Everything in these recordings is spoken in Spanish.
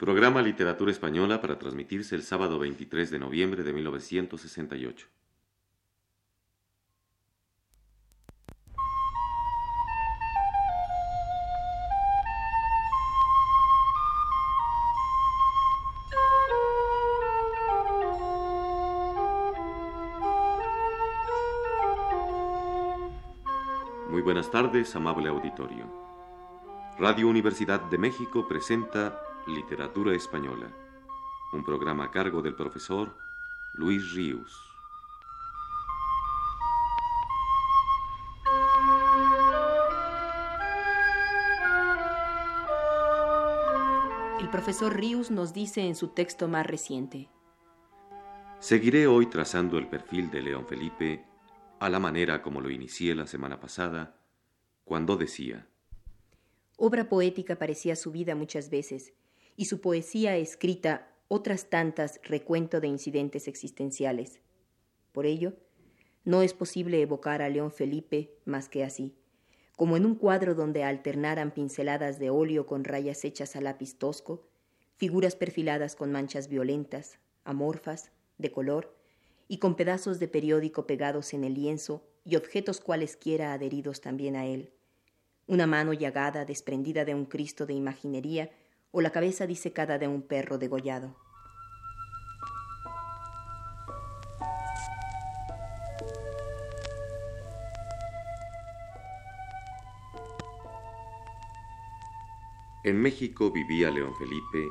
Programa Literatura Española para transmitirse el sábado 23 de noviembre de 1968. Muy buenas tardes, amable auditorio. Radio Universidad de México presenta Literatura Española, un programa a cargo del profesor Luis Ríos. El profesor Ríos nos dice en su texto más reciente. Seguiré hoy trazando el perfil de León Felipe a la manera como lo inicié la semana pasada, cuando decía, Obra poética parecía su vida muchas veces, y su poesía escrita otras tantas recuento de incidentes existenciales. Por ello, no es posible evocar a León Felipe más que así, como en un cuadro donde alternaran pinceladas de óleo con rayas hechas a lápiz tosco, figuras perfiladas con manchas violentas, amorfas, de color, y con pedazos de periódico pegados en el lienzo y objetos cualesquiera adheridos también a él. Una mano llagada desprendida de un Cristo de imaginería o la cabeza disecada de un perro degollado. En México vivía León Felipe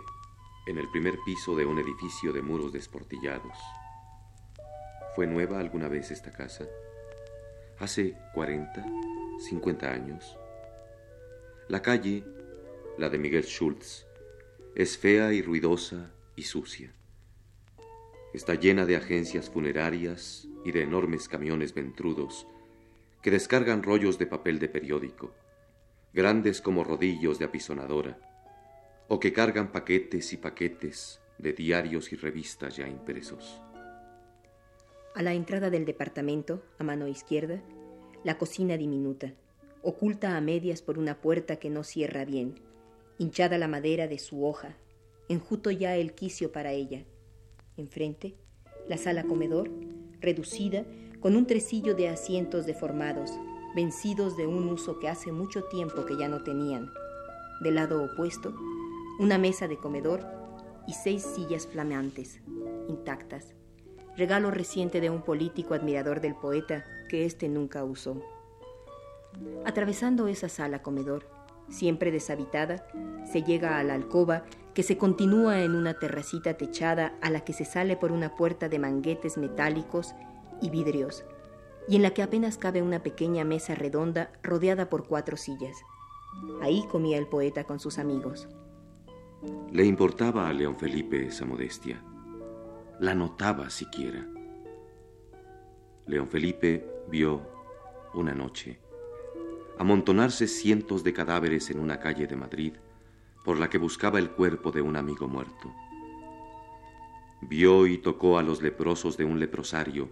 en el primer piso de un edificio de muros desportillados. ¿Fue nueva alguna vez esta casa? Hace 40, 50 años. La calle, la de Miguel Schultz, es fea y ruidosa y sucia. Está llena de agencias funerarias y de enormes camiones ventrudos que descargan rollos de papel de periódico, grandes como rodillos de apisonadora, o que cargan paquetes y paquetes de diarios y revistas ya impresos. A la entrada del departamento, a mano izquierda, la cocina diminuta, oculta a medias por una puerta que no cierra bien, hinchada la madera de su hoja, enjuto ya el quicio para ella. Enfrente, la sala comedor, reducida, con un tresillo de asientos deformados, vencidos de un uso que hace mucho tiempo que ya no tenían. Del lado opuesto, una mesa de comedor y seis sillas flameantes, intactas, regalo reciente de un político admirador del poeta que éste nunca usó. Atravesando esa sala comedor, siempre deshabitada, se llega a la alcoba que se continúa en una terracita techada a la que se sale por una puerta de manguetes metálicos y vidrios, y en la que apenas cabe una pequeña mesa redonda rodeada por cuatro sillas. Ahí comía el poeta con sus amigos. Le importaba a León Felipe esa modestia la notaba siquiera. León Felipe vio, una noche, amontonarse cientos de cadáveres en una calle de Madrid por la que buscaba el cuerpo de un amigo muerto. Vio y tocó a los leprosos de un leprosario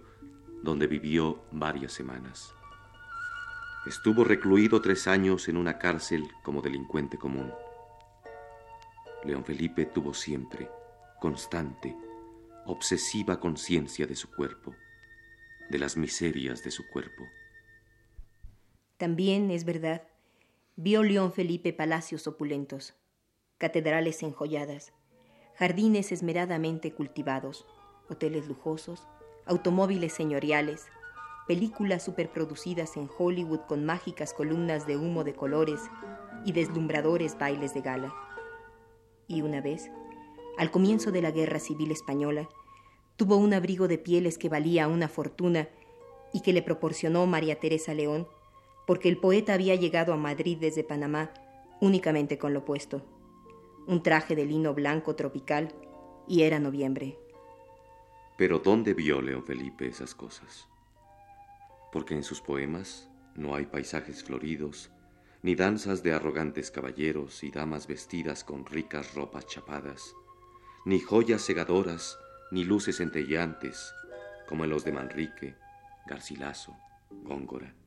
donde vivió varias semanas. Estuvo recluido tres años en una cárcel como delincuente común. León Felipe tuvo siempre, constante, obsesiva conciencia de su cuerpo, de las miserias de su cuerpo. También, es verdad, vio León Felipe palacios opulentos, catedrales enjolladas, jardines esmeradamente cultivados, hoteles lujosos, automóviles señoriales, películas superproducidas en Hollywood con mágicas columnas de humo de colores y deslumbradores bailes de gala. Y una vez, al comienzo de la Guerra Civil Española, tuvo un abrigo de pieles que valía una fortuna y que le proporcionó María Teresa León, porque el poeta había llegado a Madrid desde Panamá únicamente con lo puesto, un traje de lino blanco tropical, y era noviembre. Pero ¿dónde vio León Felipe esas cosas? Porque en sus poemas no hay paisajes floridos, ni danzas de arrogantes caballeros y damas vestidas con ricas ropas chapadas, ni joyas segadoras, ni luces centelleantes, como en los de Manrique, Garcilaso, Góngora.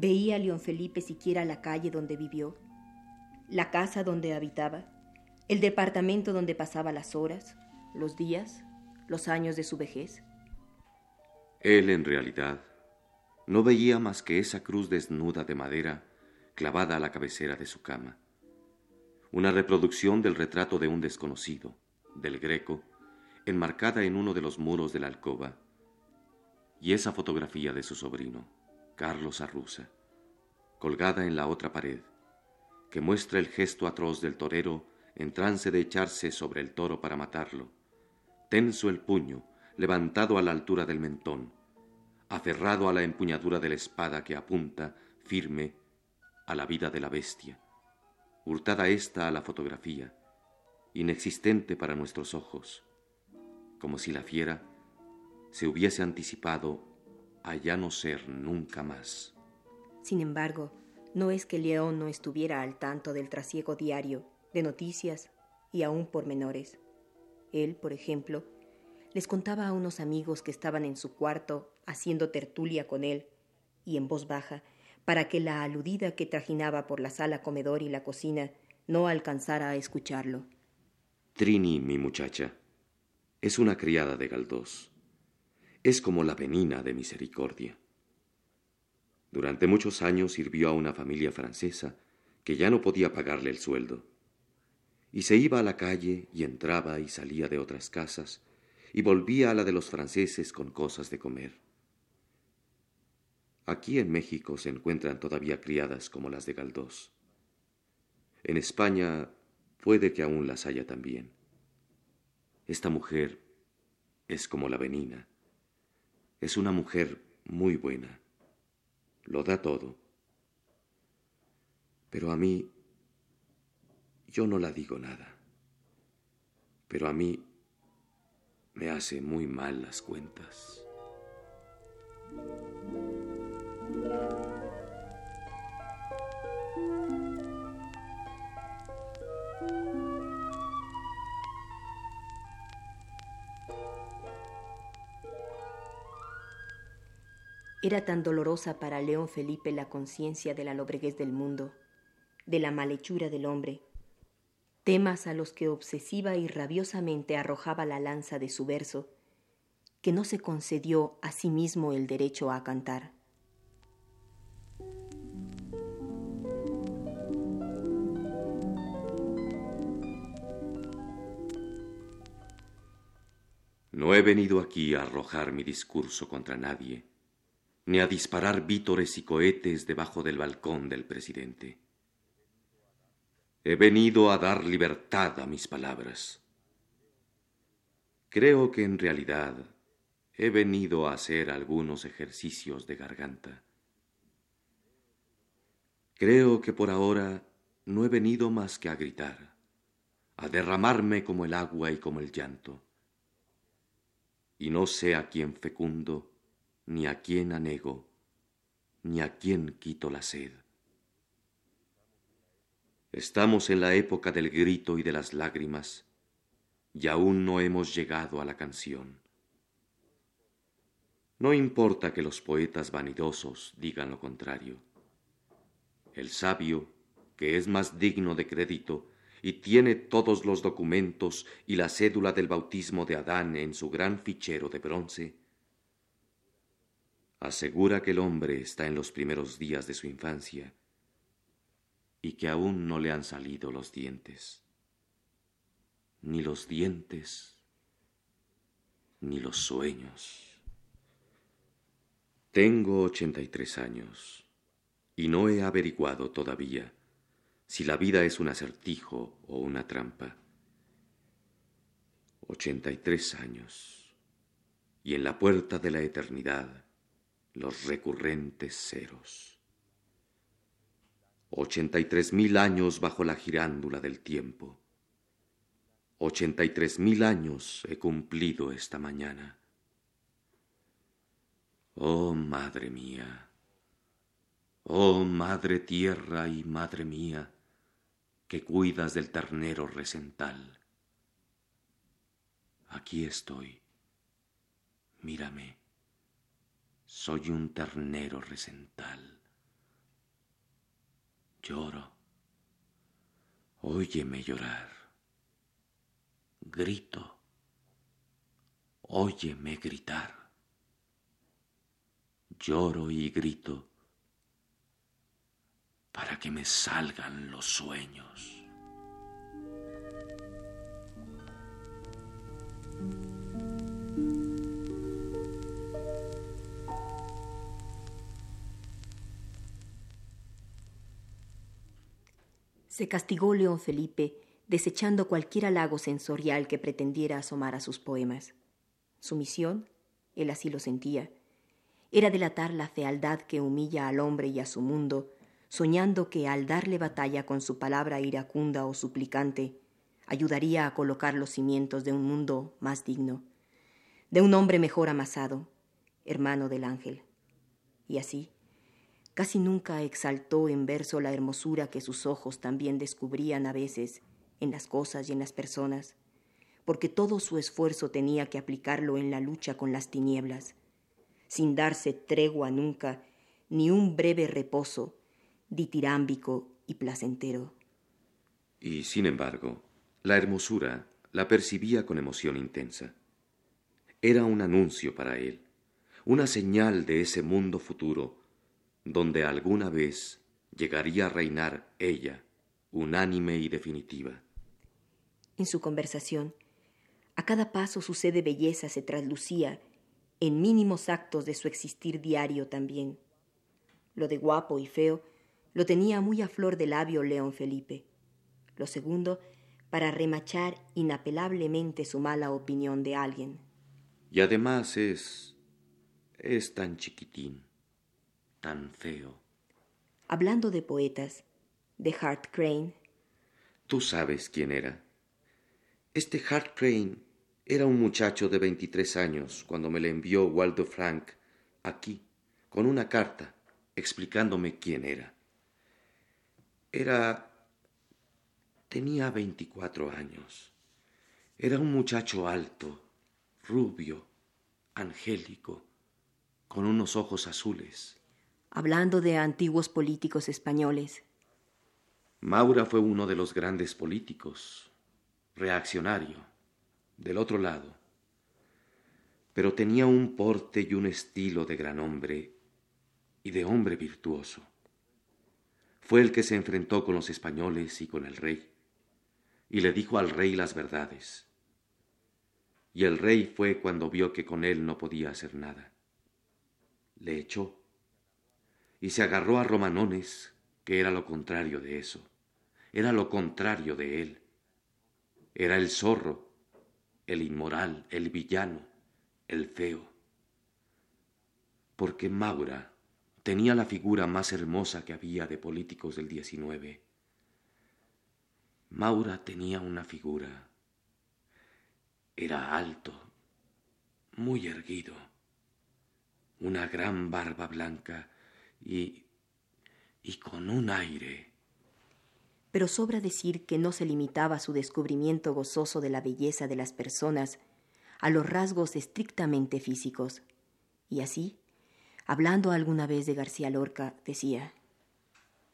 ¿Veía León Felipe siquiera la calle donde vivió, la casa donde habitaba, el departamento donde pasaba las horas, los días, los años de su vejez. Él, en realidad, no veía más que esa cruz desnuda de madera clavada a la cabecera de su cama. Una reproducción del retrato de un desconocido, del greco, enmarcada en uno de los muros de la alcoba, y esa fotografía de su sobrino, Carlos Arruza, colgada en la otra pared, que muestra el gesto atroz del torero en trance de echarse sobre el toro para matarlo, tenso el puño, levantado a la altura del mentón, aferrado a la empuñadura de la espada que apunta, firme, a la vida de la bestia, hurtada ésta a la fotografía, inexistente para nuestros ojos, como si la fiera se hubiese anticipado a ya no ser nunca más. Sin embargo, no es que León no estuviera al tanto del trasiego diario, de noticias y aún pormenores. Él, por ejemplo, les contaba a unos amigos que estaban en su cuarto haciendo tertulia con él, y en voz baja, para que la aludida que trajinaba por la sala comedor y la cocina no alcanzara a escucharlo. Trini, mi muchacha, es una criada de Galdós. Es como la venina de misericordia. Durante muchos años sirvió a una familia francesa que ya no podía pagarle el sueldo. Y se iba a la calle y entraba y salía de otras casas y volvía a la de los franceses con cosas de comer. Aquí en México se encuentran todavía criadas como las de Galdós. En España puede que aún las haya también. Esta mujer es como la venina. Es una mujer muy buena. Lo da todo. Pero a mí, yo no la digo nada. Pero a mí me hace muy mal las cuentas. Era tan dolorosa para León Felipe la conciencia de la lobreguez del mundo, de la malhechura del hombre, temas a los que obsesiva y rabiosamente arrojaba la lanza de su verso, que no se concedió a sí mismo el derecho a cantar. No he venido aquí a arrojar mi discurso contra nadie, ni a disparar vítores y cohetes debajo del balcón del presidente. He venido a dar libertad a mis palabras. Creo que en realidad he venido a hacer algunos ejercicios de garganta. Creo que por ahora no he venido más que a gritar, a derramarme como el agua y como el llanto. Y no sé a quién fecundo, ni a quién anego, ni a quién quito la sed. Estamos en la época del grito y de las lágrimas, y aún no hemos llegado a la canción. No importa que los poetas vanidosos digan lo contrario. El sabio, que es más digno de crédito y tiene todos los documentos y la cédula del bautismo de Adán en su gran fichero de bronce, asegura que el hombre está en los primeros días de su infancia y que aún no le han salido los dientes. Ni los dientes, ni los sueños. Tengo ochenta y tres años y no he averiguado todavía si la vida es un acertijo o una trampa. Ochenta y tres años y en la puerta de la eternidad los recurrentes ceros. Ochenta y tres mil años bajo la girándula del tiempo. Ochenta y tres mil años he cumplido esta mañana. Oh, madre mía. Oh, madre tierra y madre mía, que cuidas del ternero recental. Aquí estoy. Mírame. Soy un ternero recental. Lloro. Óyeme llorar. grito. Óyeme gritar. Lloro y grito para que me salgan los sueños. Se castigó León Felipe desechando cualquier halago sensorial que pretendiera asomar a sus poemas. Su misión, él así lo sentía, era delatar la fealdad que humilla al hombre y a su mundo, soñando que al darle batalla con su palabra iracunda o suplicante, ayudaría a colocar los cimientos de un mundo más digno, de un hombre mejor amasado, hermano del ángel. Y así, Casi nunca exaltó en verso la hermosura que sus ojos también descubrían a veces en las cosas y en las personas, porque todo su esfuerzo tenía que aplicarlo en la lucha con las tinieblas, sin darse tregua nunca, ni un breve reposo, ditirámbico y placentero. Y sin embargo, la hermosura la percibía con emoción intensa. Era un anuncio para él, una señal de ese mundo futuro donde alguna vez llegaría a reinar ella, unánime y definitiva. En su conversación, a cada paso su sede belleza se traslucía en mínimos actos de su existir diario también. Lo de guapo y feo lo tenía muy a flor de labio León Felipe. Lo segundo, para remachar inapelablemente su mala opinión de alguien. Y además es... es tan chiquitín tan feo. Hablando de poetas, de Hart Crane. Tú sabes quién era. Este Hart Crane era un muchacho de 23 años cuando me le envió Waldo Frank aquí, con una carta, explicándome quién era. Era... tenía 24 años. Era un muchacho alto, rubio, angélico, con unos ojos azules hablando de antiguos políticos españoles. Maura fue uno de los grandes políticos, reaccionario, del otro lado, pero tenía un porte y un estilo de gran hombre y de hombre virtuoso. Fue el que se enfrentó con los españoles y con el rey, y le dijo al rey las verdades. Y el rey fue cuando vio que con él no podía hacer nada. Le echó y se agarró a Romanones, que era lo contrario de eso, era lo contrario de él. Era el zorro, el inmoral, el villano, el feo. Porque Maura tenía la figura más hermosa que había de políticos del XIX. Maura tenía una figura. Era alto, muy erguido, una gran barba blanca y, y con un aire. Pero sobra decir que no se limitaba su descubrimiento gozoso de la belleza de las personas a los rasgos estrictamente físicos. Y así, hablando alguna vez de García Lorca, decía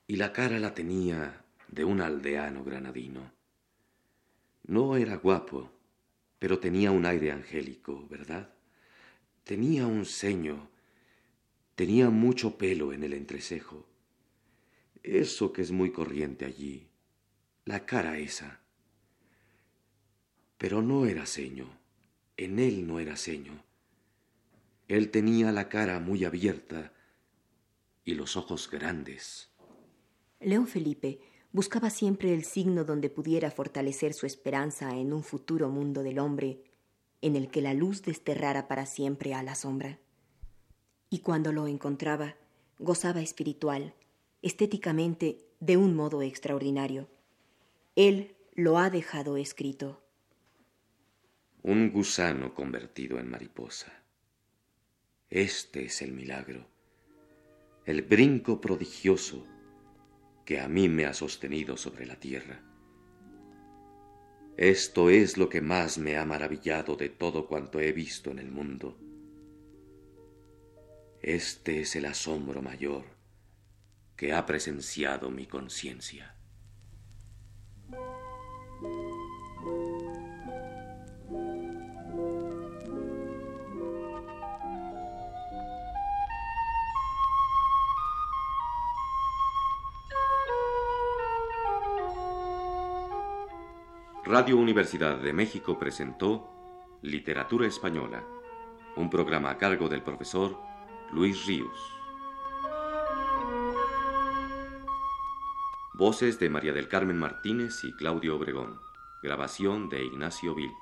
Y la cara la tenía de un aldeano granadino. No era guapo, pero tenía un aire angélico, ¿verdad? Tenía un ceño Tenía mucho pelo en el entrecejo. Eso que es muy corriente allí. La cara esa. Pero no era ceño. En él no era ceño. Él tenía la cara muy abierta y los ojos grandes. León Felipe buscaba siempre el signo donde pudiera fortalecer su esperanza en un futuro mundo del hombre en el que la luz desterrara para siempre a la sombra y cuando lo encontraba, gozaba espiritual, estéticamente, de un modo extraordinario. Él lo ha dejado escrito. Un gusano convertido en mariposa. Este es el milagro, el brinco prodigioso que a mí me ha sostenido sobre la tierra. Esto es lo que más me ha maravillado de todo cuanto he visto en el mundo. Este es el asombro mayor que ha presenciado mi conciencia. Radio Universidad de México presentó Literatura Española, un programa a cargo del profesor Luis Ríos. Voces de María del Carmen Martínez y Claudio Obregón. Grabación de Ignacio Vil.